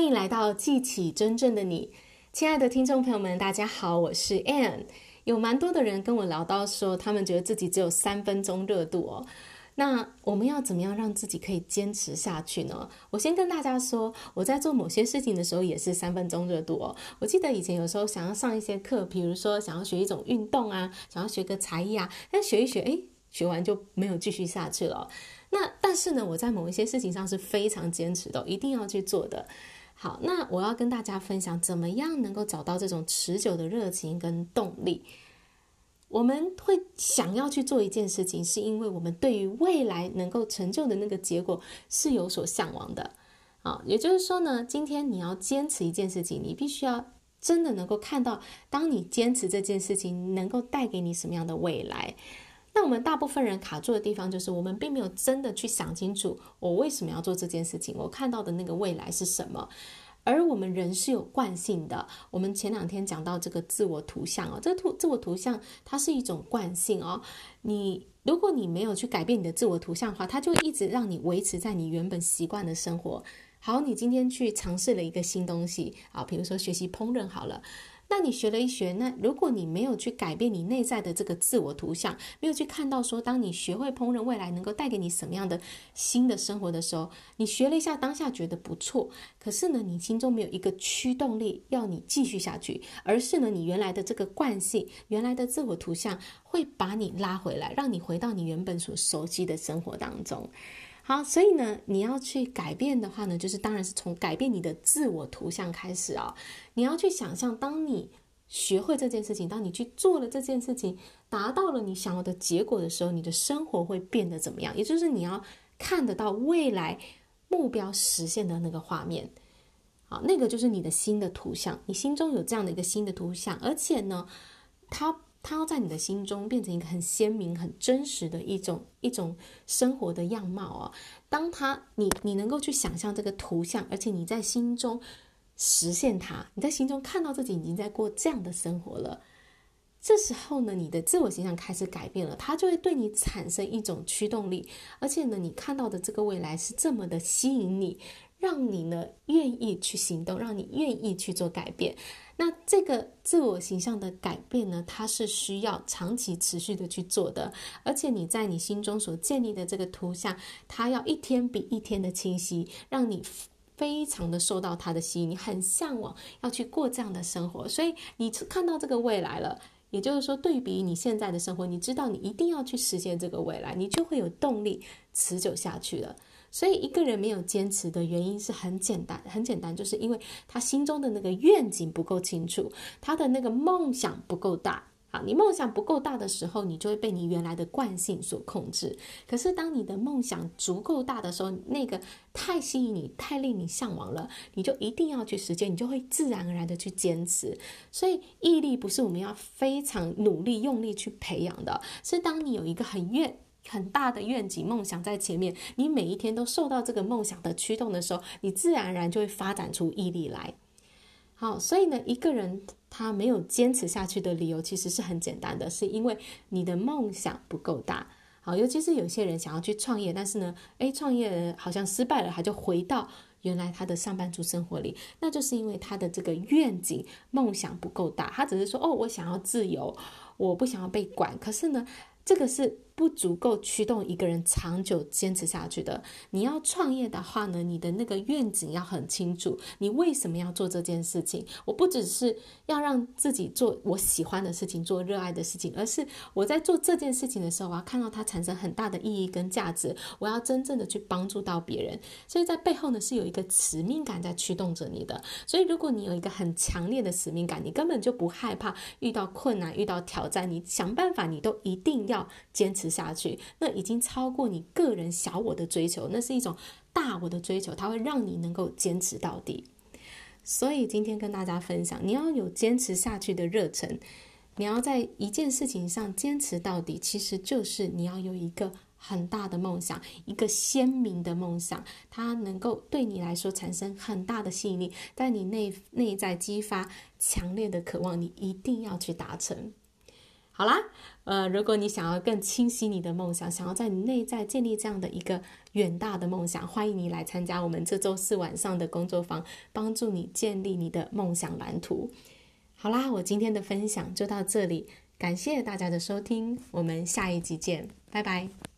欢迎来到记起真正的你，亲爱的听众朋友们，大家好，我是 Ann。有蛮多的人跟我聊到说，他们觉得自己只有三分钟热度哦。那我们要怎么样让自己可以坚持下去呢？我先跟大家说，我在做某些事情的时候也是三分钟热度哦。我记得以前有时候想要上一些课，比如说想要学一种运动啊，想要学个才艺啊，但学一学，诶，学完就没有继续下去了。那但是呢，我在某一些事情上是非常坚持的，一定要去做的。好，那我要跟大家分享，怎么样能够找到这种持久的热情跟动力。我们会想要去做一件事情，是因为我们对于未来能够成就的那个结果是有所向往的。啊，也就是说呢，今天你要坚持一件事情，你必须要真的能够看到，当你坚持这件事情能够带给你什么样的未来。那我们大部分人卡住的地方，就是我们并没有真的去想清楚，我为什么要做这件事情，我看到的那个未来是什么。而我们人是有惯性的。我们前两天讲到这个自我图像哦，这个图自我图像它是一种惯性哦。你如果你没有去改变你的自我图像的话，它就一直让你维持在你原本习惯的生活。好，你今天去尝试了一个新东西啊，比如说学习烹饪好了。那你学了一学，那如果你没有去改变你内在的这个自我图像，没有去看到说，当你学会烹饪，未来能够带给你什么样的新的生活的时候，你学了一下，当下觉得不错，可是呢，你心中没有一个驱动力要你继续下去，而是呢，你原来的这个惯性，原来的自我图像会把你拉回来，让你回到你原本所熟悉的生活当中。好，所以呢，你要去改变的话呢，就是当然是从改变你的自我图像开始啊、你要去想象，当你学会这件事情，当你去做了这件事情，达到了你想要的结果的时候，你的生活会变得怎么样？也就是你要看得到未来目标实现的那个画面。好，那个就是你的新的图像，你心中有这样的一个新的图像，而且呢，它。它要在你的心中变成一个很鲜明、很真实的一种一种生活的样貌啊！当它你你能够去想象这个图像，而且你在心中实现它，你在心中看到自己已经在过这样的生活了，这时候呢，你的自我形象开始改变了，它就会对你产生一种驱动力，而且呢，你看到的这个未来是这么的吸引你，让你呢愿意去行动，让你愿意去做改变。那这个自我形象的改变呢，它是需要长期持续的去做的，而且你在你心中所建立的这个图像，它要一天比一天的清晰，让你非常的受到它的吸引，你很向往要去过这样的生活，所以你看到这个未来了，也就是说，对比你现在的生活，你知道你一定要去实现这个未来，你就会有动力持久下去了。所以一个人没有坚持的原因是很简单，很简单，就是因为他心中的那个愿景不够清楚，他的那个梦想不够大。好，你梦想不够大的时候，你就会被你原来的惯性所控制。可是当你的梦想足够大的时候，那个太吸引你，太令你向往了，你就一定要去实践，你就会自然而然的去坚持。所以毅力不是我们要非常努力用力去培养的，是当你有一个很愿。很大的愿景、梦想在前面，你每一天都受到这个梦想的驱动的时候，你自然而然就会发展出毅力来。好，所以呢，一个人他没有坚持下去的理由其实是很简单的，是因为你的梦想不够大。好，尤其是有些人想要去创业，但是呢，诶，创业好像失败了，他就回到原来他的上班族生活里，那就是因为他的这个愿景、梦想不够大。他只是说，哦，我想要自由，我不想要被管。可是呢，这个是。不足够驱动一个人长久坚持下去的。你要创业的话呢，你的那个愿景要很清楚，你为什么要做这件事情？我不只是要让自己做我喜欢的事情，做热爱的事情，而是我在做这件事情的时候，我要看到它产生很大的意义跟价值，我要真正的去帮助到别人。所以在背后呢，是有一个使命感在驱动着你的。所以如果你有一个很强烈的使命感，你根本就不害怕遇到困难、遇到挑战，你想办法，你都一定要坚持下去，那已经超过你个人小我的追求，那是一种大我的追求，它会让你能够坚持到底。所以今天跟大家分享，你要有坚持下去的热忱，你要在一件事情上坚持到底，其实就是你要有一个很大的梦想，一个鲜明的梦想，它能够对你来说产生很大的吸引力，在你内内在激发强烈的渴望，你一定要去达成。好啦，呃，如果你想要更清晰你的梦想，想要在你内在建立这样的一个远大的梦想，欢迎你来参加我们这周四晚上的工作坊，帮助你建立你的梦想蓝图。好啦，我今天的分享就到这里，感谢大家的收听，我们下一集见，拜拜。